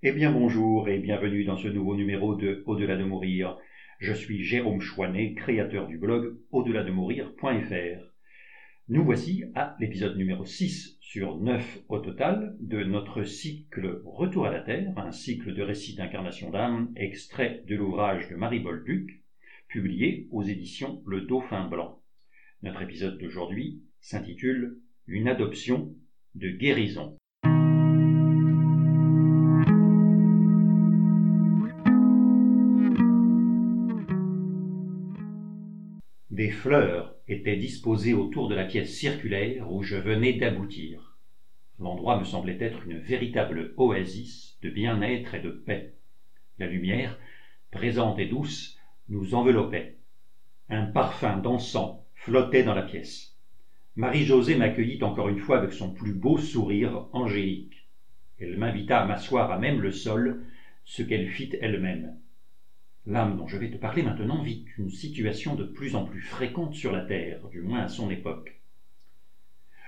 Eh bien bonjour et bienvenue dans ce nouveau numéro de Au-delà de mourir. Je suis Jérôme Chouanet, créateur du blog au-delà de mourir.fr. Nous voici à l'épisode numéro 6 sur 9 au total de notre cycle Retour à la Terre, un cycle de récits d'incarnation d'âme extrait de l'ouvrage de Marie Bolduc, publié aux éditions Le Dauphin Blanc. Notre épisode d'aujourd'hui s'intitule Une adoption de guérison. Des fleurs étaient disposées autour de la pièce circulaire où je venais d'aboutir. L'endroit me semblait être une véritable oasis de bien-être et de paix. La lumière, présente et douce, nous enveloppait. Un parfum d'encens flottait dans la pièce. Marie-Josée m'accueillit encore une fois avec son plus beau sourire angélique. Elle m'invita à m'asseoir à même le sol, ce qu'elle fit elle-même. L'âme dont je vais te parler maintenant vit une situation de plus en plus fréquente sur la Terre, du moins à son époque.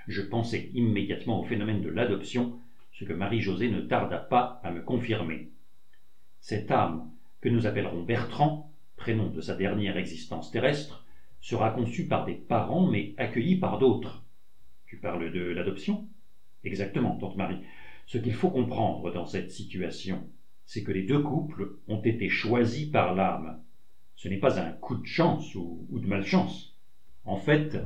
Je pensais immédiatement au phénomène de l'adoption, ce que Marie-Josée ne tarda pas à me confirmer. Cette âme, que nous appellerons Bertrand, prénom de sa dernière existence terrestre, sera conçue par des parents mais accueillie par d'autres. Tu parles de l'adoption? Exactement, tante Marie. Ce qu'il faut comprendre dans cette situation, c'est que les deux couples ont été choisis par l'âme. Ce n'est pas un coup de chance ou, de malchance. En fait,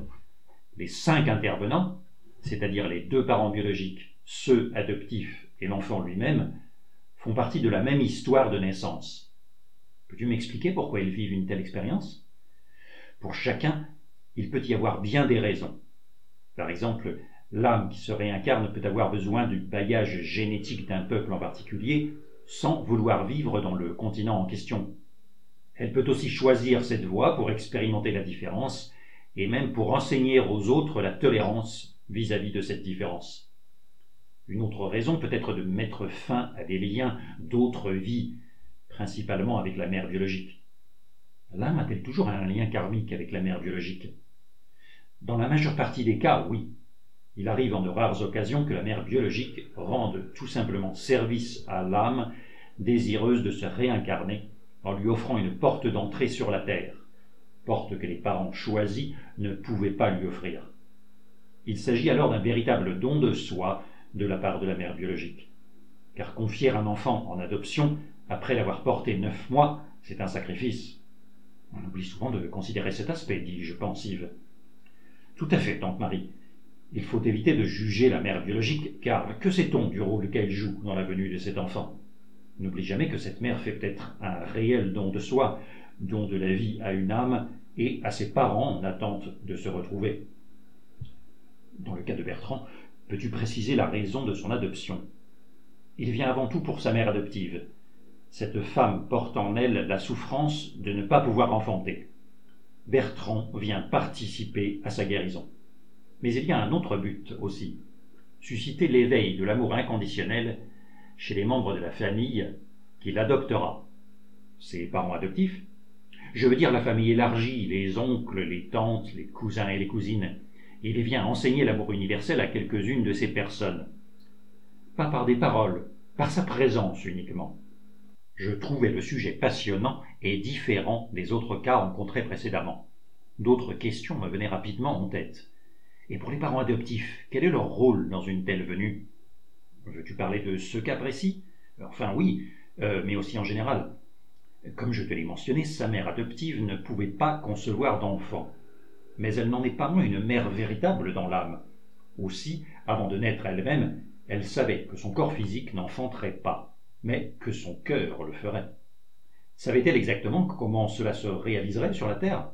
les cinq intervenants, c'est-à-dire les deux parents biologiques, ceux adoptifs et l'enfant lui-même, font partie de la même histoire de naissance. Peux-tu m'expliquer pourquoi ils vivent une telle expérience? Pour chacun, il peut y avoir bien des raisons. Par exemple, l'âme qui se réincarne peut avoir besoin du bagage génétique d'un peuple en particulier sans vouloir vivre dans le continent en question. Elle peut aussi choisir cette voie pour expérimenter la différence et même pour enseigner aux autres la tolérance vis-à-vis de cette différence. Une autre raison peut être de mettre fin à des liens d'autres vies, principalement avec la mère biologique. L'âme a-t-elle toujours un lien karmique avec la mère biologique? Dans la majeure partie des cas, oui. Il arrive en de rares occasions que la mère biologique rende tout simplement service à l'âme désireuse de se réincarner en lui offrant une porte d'entrée sur la terre, porte que les parents choisis ne pouvaient pas lui offrir. Il s'agit alors d'un véritable don de soi de la part de la mère biologique. Car confier un enfant en adoption après l'avoir porté neuf mois, c'est un sacrifice. On oublie souvent de considérer cet aspect, dis-je pensive. Tout à fait, tante Marie. Il faut éviter de juger la mère biologique, car que sait-on du rôle qu'elle joue dans la venue de cet enfant? N'oublie jamais que cette mère fait peut-être un réel don de soi, don de la vie à une âme et à ses parents en attente de se retrouver. Dans le cas de Bertrand, peux-tu préciser la raison de son adoption? Il vient avant tout pour sa mère adoptive. Cette femme porte en elle la souffrance de ne pas pouvoir enfanter. Bertrand vient participer à sa guérison. Mais il y a un autre but aussi, susciter l'éveil de l'amour inconditionnel chez les membres de la famille qui l'adoptera. Ses parents adoptifs, je veux dire la famille élargie, les oncles, les tantes, les cousins et les cousines. Il vient enseigner l'amour universel à quelques-unes de ces personnes. Pas par des paroles, par sa présence uniquement. Je trouvais le sujet passionnant et différent des autres cas rencontrés précédemment. D'autres questions me venaient rapidement en tête. Et pour les parents adoptifs, quel est leur rôle dans une telle venue? Veux-tu parler de ce cas précis? Enfin oui, euh, mais aussi en général. Comme je te l'ai mentionné, sa mère adoptive ne pouvait pas concevoir d'enfant. Mais elle n'en est pas moins une mère véritable dans l'âme. Aussi, avant de naître elle-même, elle savait que son corps physique n'enfanterait pas, mais que son cœur le ferait. Savait-elle exactement comment cela se réaliserait sur la Terre?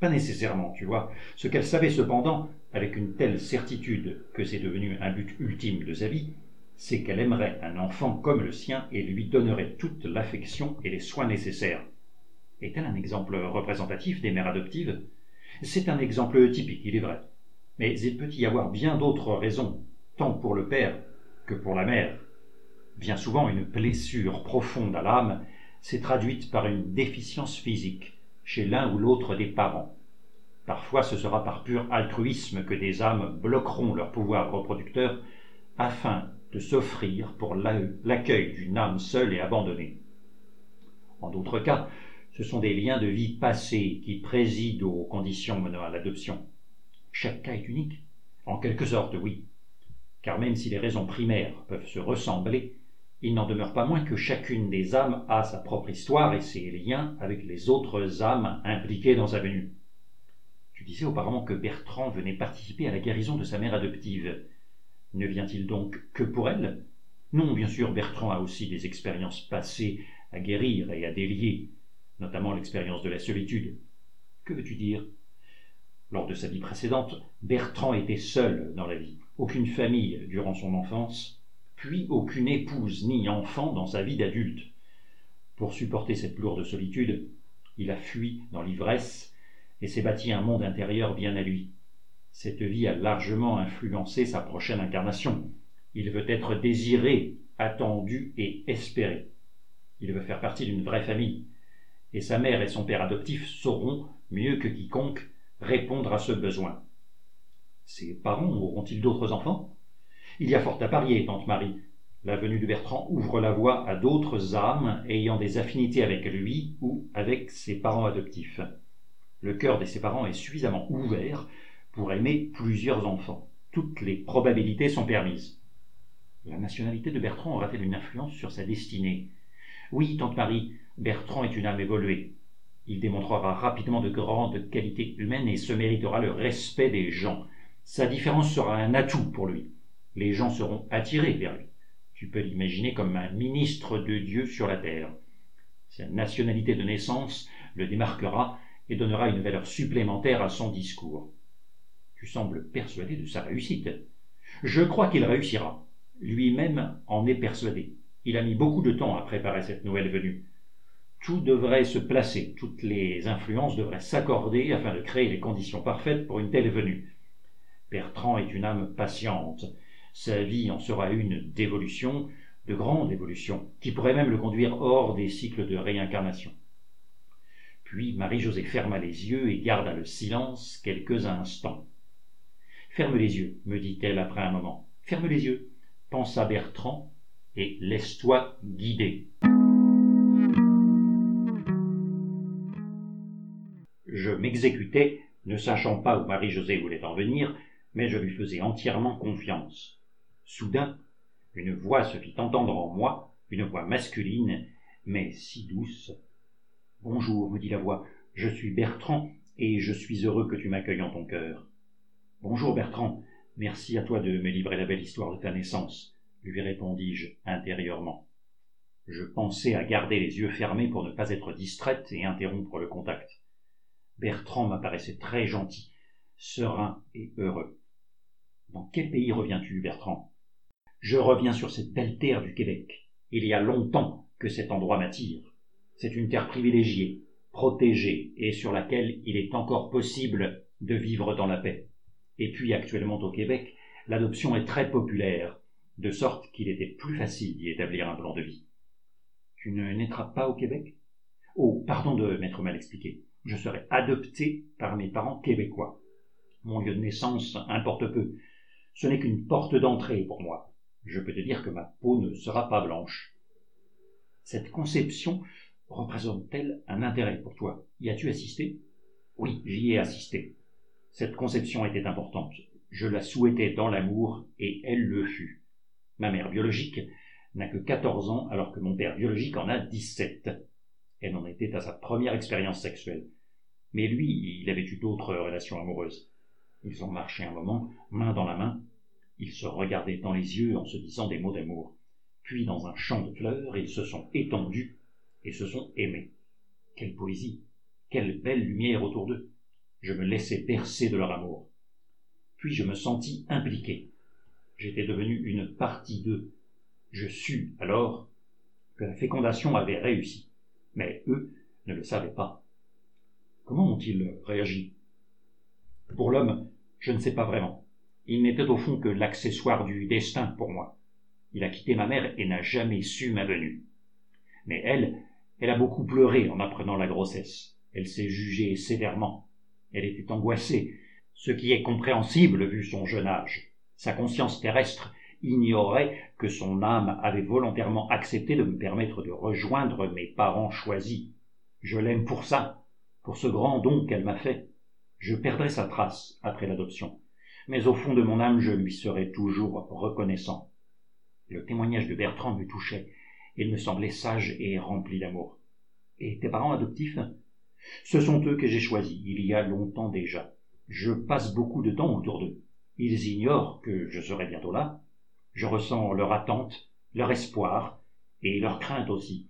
Pas nécessairement, tu vois. Ce qu'elle savait cependant, avec une telle certitude que c'est devenu un but ultime de sa vie, c'est qu'elle aimerait un enfant comme le sien et lui donnerait toute l'affection et les soins nécessaires. Est-elle un exemple représentatif des mères adoptives? C'est un exemple typique, il est vrai. Mais il peut y avoir bien d'autres raisons, tant pour le père que pour la mère. Bien souvent, une blessure profonde à l'âme s'est traduite par une déficience physique chez l'un ou l'autre des parents. Parfois, ce sera par pur altruisme que des âmes bloqueront leur pouvoir reproducteur afin de s'offrir pour l'accueil d'une âme seule et abandonnée. En d'autres cas, ce sont des liens de vie passés qui président aux conditions menant à l'adoption. Chaque cas est unique, en quelque sorte, oui, car même si les raisons primaires peuvent se ressembler, il n'en demeure pas moins que chacune des âmes a sa propre histoire et ses liens avec les autres âmes impliquées dans sa venue. Tu disais auparavant que Bertrand venait participer à la guérison de sa mère adoptive. Ne vient-il donc que pour elle? Non, bien sûr, Bertrand a aussi des expériences passées à guérir et à délier, notamment l'expérience de la solitude. Que veux-tu dire? Lors de sa vie précédente, Bertrand était seul dans la vie, aucune famille durant son enfance, puis aucune épouse ni enfant dans sa vie d'adulte. Pour supporter cette lourde solitude, il a fui dans l'ivresse et s'est bâti un monde intérieur bien à lui. Cette vie a largement influencé sa prochaine incarnation. Il veut être désiré, attendu et espéré. Il veut faire partie d'une vraie famille, et sa mère et son père adoptif sauront, mieux que quiconque, répondre à ce besoin. Ses parents auront-ils d'autres enfants? Il y a fort à parier, tante Marie. La venue de Bertrand ouvre la voie à d'autres âmes ayant des affinités avec lui ou avec ses parents adoptifs. Le cœur de ses parents est suffisamment ouvert pour aimer plusieurs enfants. Toutes les probabilités sont permises. La nationalité de Bertrand aura-t-elle une influence sur sa destinée? Oui, tante Marie, Bertrand est une âme évoluée. Il démontrera rapidement de grandes qualités humaines et se méritera le respect des gens. Sa différence sera un atout pour lui. Les gens seront attirés vers lui. Tu peux l'imaginer comme un ministre de Dieu sur la terre. Sa nationalité de naissance le démarquera et donnera une valeur supplémentaire à son discours. Tu sembles persuadé de sa réussite. Je crois qu'il réussira. Lui-même en est persuadé. Il a mis beaucoup de temps à préparer cette nouvelle venue. Tout devrait se placer, toutes les influences devraient s'accorder afin de créer les conditions parfaites pour une telle venue. Bertrand est une âme patiente. Sa vie en sera une d'évolution, de grande évolution, qui pourrait même le conduire hors des cycles de réincarnation. Puis Marie-Josée ferma les yeux et garda le silence quelques instants. Ferme les yeux, me dit-elle après un moment. Ferme les yeux, pensa Bertrand, et laisse-toi guider. Je m'exécutais, ne sachant pas où Marie-Josée voulait en venir, mais je lui faisais entièrement confiance. Soudain, une voix se fit entendre en moi, une voix masculine, mais si douce, Bonjour, me dit la voix, je suis Bertrand, et je suis heureux que tu m'accueilles en ton cœur. Bonjour Bertrand, merci à toi de me livrer la belle histoire de ta naissance, lui répondis-je intérieurement. Je pensais à garder les yeux fermés pour ne pas être distraite et interrompre le contact. Bertrand m'apparaissait très gentil, serein et heureux. Dans quel pays reviens-tu, Bertrand? Je reviens sur cette belle terre du Québec. Il y a longtemps que cet endroit m'attire. C'est une terre privilégiée, protégée et sur laquelle il est encore possible de vivre dans la paix. Et puis actuellement au Québec, l'adoption est très populaire, de sorte qu'il était plus facile d'y établir un plan de vie. Tu ne naîtras pas au Québec? Oh, pardon de m'être mal expliqué. Je serai adopté par mes parents québécois. Mon lieu de naissance importe peu. Ce n'est qu'une porte d'entrée pour moi. Je peux te dire que ma peau ne sera pas blanche. Cette conception représente-t-elle un intérêt pour toi? Y as-tu assisté? Oui, j'y ai assisté. Cette conception était importante. Je la souhaitais dans l'amour, et elle le fut. Ma mère biologique n'a que quatorze ans, alors que mon père biologique en a dix-sept. Elle en était à sa première expérience sexuelle. Mais lui, il avait eu d'autres relations amoureuses. Ils ont marché un moment, main dans la main. Ils se regardaient dans les yeux en se disant des mots d'amour. Puis, dans un champ de fleurs, ils se sont étendus et se sont aimés. Quelle poésie, quelle belle lumière autour d'eux. Je me laissais bercer de leur amour. Puis je me sentis impliqué. J'étais devenu une partie d'eux. Je sus alors que la fécondation avait réussi. Mais eux ne le savaient pas. Comment ont-ils réagi? Pour l'homme, je ne sais pas vraiment. Il n'était au fond que l'accessoire du destin pour moi. Il a quitté ma mère et n'a jamais su ma venue. Mais elle, elle a beaucoup pleuré en apprenant la grossesse. Elle s'est jugée sévèrement. Elle était angoissée, ce qui est compréhensible vu son jeune âge. Sa conscience terrestre ignorait que son âme avait volontairement accepté de me permettre de rejoindre mes parents choisis. Je l'aime pour ça, pour ce grand don qu'elle m'a fait. Je perdrai sa trace après l'adoption, mais au fond de mon âme je lui serai toujours reconnaissant. Le témoignage de Bertrand me touchait, il me semblait sage et rempli d'amour. Et tes parents adoptifs? Ce sont eux que j'ai choisis, il y a longtemps déjà. Je passe beaucoup de temps autour d'eux. Ils ignorent que je serai bientôt là. Je ressens leur attente, leur espoir, et leur crainte aussi.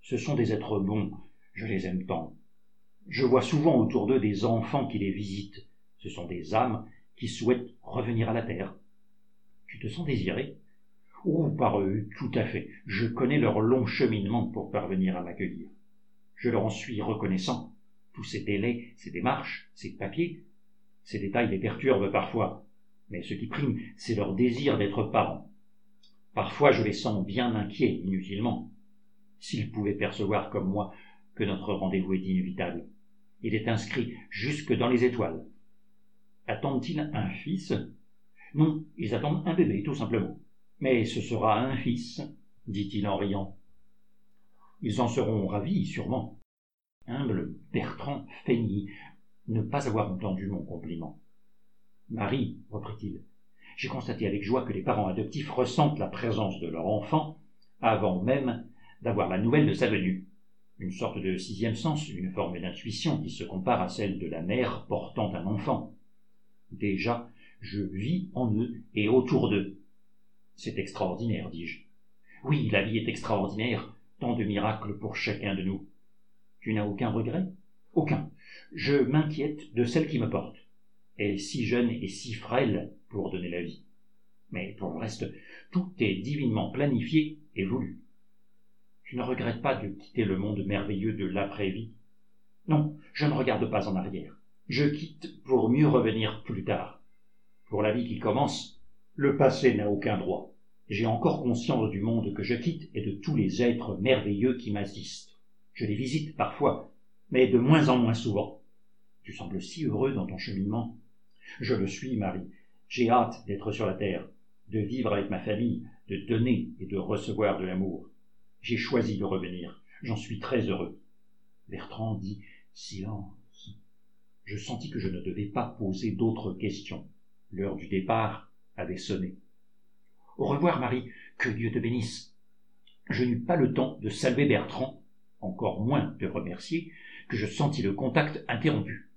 Ce sont des êtres bons, je les aime tant. Je vois souvent autour d'eux des enfants qui les visitent. Ce sont des âmes qui souhaitent revenir à la terre. Tu te sens désiré? Oh, par eux, tout à fait. Je connais leur long cheminement pour parvenir à m'accueillir. Je leur en suis reconnaissant. Tous ces délais, ces démarches, ces papiers, ces détails les perturbent parfois, mais ce qui prime, c'est leur désir d'être parents. Parfois je les sens bien inquiets, inutilement. S'ils pouvaient percevoir comme moi que notre rendez-vous est inévitable. Il est inscrit jusque dans les étoiles. Attendent-ils un fils? Non, ils attendent un bébé, tout simplement. Mais ce sera un fils, dit-il en riant. Ils en seront ravis, sûrement. Humble Bertrand feignit ne pas avoir entendu mon compliment. Marie, reprit-il, j'ai constaté avec joie que les parents adoptifs ressentent la présence de leur enfant avant même d'avoir la nouvelle de sa venue. Une sorte de sixième sens, une forme d'intuition qui se compare à celle de la mère portant un enfant. Déjà, je vis en eux et autour d'eux. C'est extraordinaire, dis-je. Oui, la vie est extraordinaire, tant de miracles pour chacun de nous. Tu n'as aucun regret? Aucun. Je m'inquiète de celle qui me porte. Elle est si jeune et si frêle pour donner la vie. Mais pour le reste, tout est divinement planifié et voulu. Tu ne regrettes pas de quitter le monde merveilleux de l'après-vie? Non, je ne regarde pas en arrière. Je quitte pour mieux revenir plus tard. Pour la vie qui commence, le passé n'a aucun droit. J'ai encore conscience du monde que je quitte et de tous les êtres merveilleux qui m'assistent. Je les visite parfois, mais de moins en moins souvent. Tu sembles si heureux dans ton cheminement. Je le suis, Marie. J'ai hâte d'être sur la terre, de vivre avec ma famille, de donner et de recevoir de l'amour. J'ai choisi de revenir. J'en suis très heureux. Bertrand dit silence. Je sentis que je ne devais pas poser d'autres questions. L'heure du départ avait sonné. Au revoir, Marie. Que Dieu te bénisse. Je n'eus pas le temps de saluer Bertrand, encore moins de remercier, que je sentis le contact interrompu.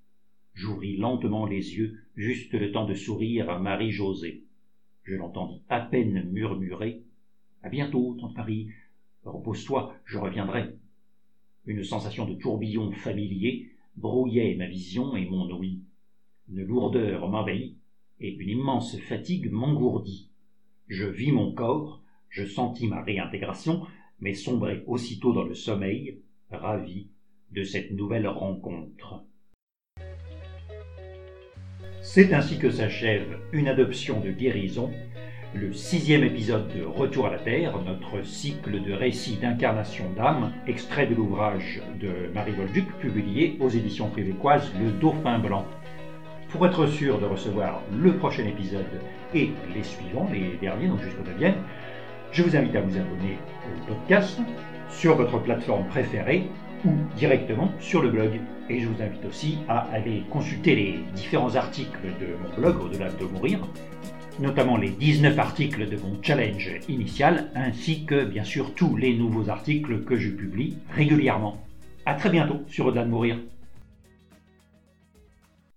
J'ouvris lentement les yeux, juste le temps de sourire à Marie-Josée. Je l'entendis à peine murmurer. À bientôt, tante Marie. Repose-toi, je reviendrai. Une sensation de tourbillon familier brouillait ma vision et mon ouïe. Une lourdeur m'envahit et une immense fatigue m'engourdit. Je vis mon corps, je sentis ma réintégration, mais sombrai aussitôt dans le sommeil, ravi de cette nouvelle rencontre. C'est ainsi que s'achève une adoption de guérison le sixième épisode de Retour à la Terre, notre cycle de récits d'incarnation d'âme, extrait de l'ouvrage de Marie Volduc, publié aux éditions québécoises Le Dauphin Blanc. Pour être sûr de recevoir le prochain épisode et les suivants, les derniers, donc jusqu'au neuvième, je vous invite à vous abonner au podcast sur votre plateforme préférée ou directement sur le blog. Et je vous invite aussi à aller consulter les différents articles de mon blog Au-delà de mourir, notamment les 19 articles de mon challenge initial, ainsi que bien sûr tous les nouveaux articles que je publie régulièrement. A très bientôt sur Au-delà de mourir.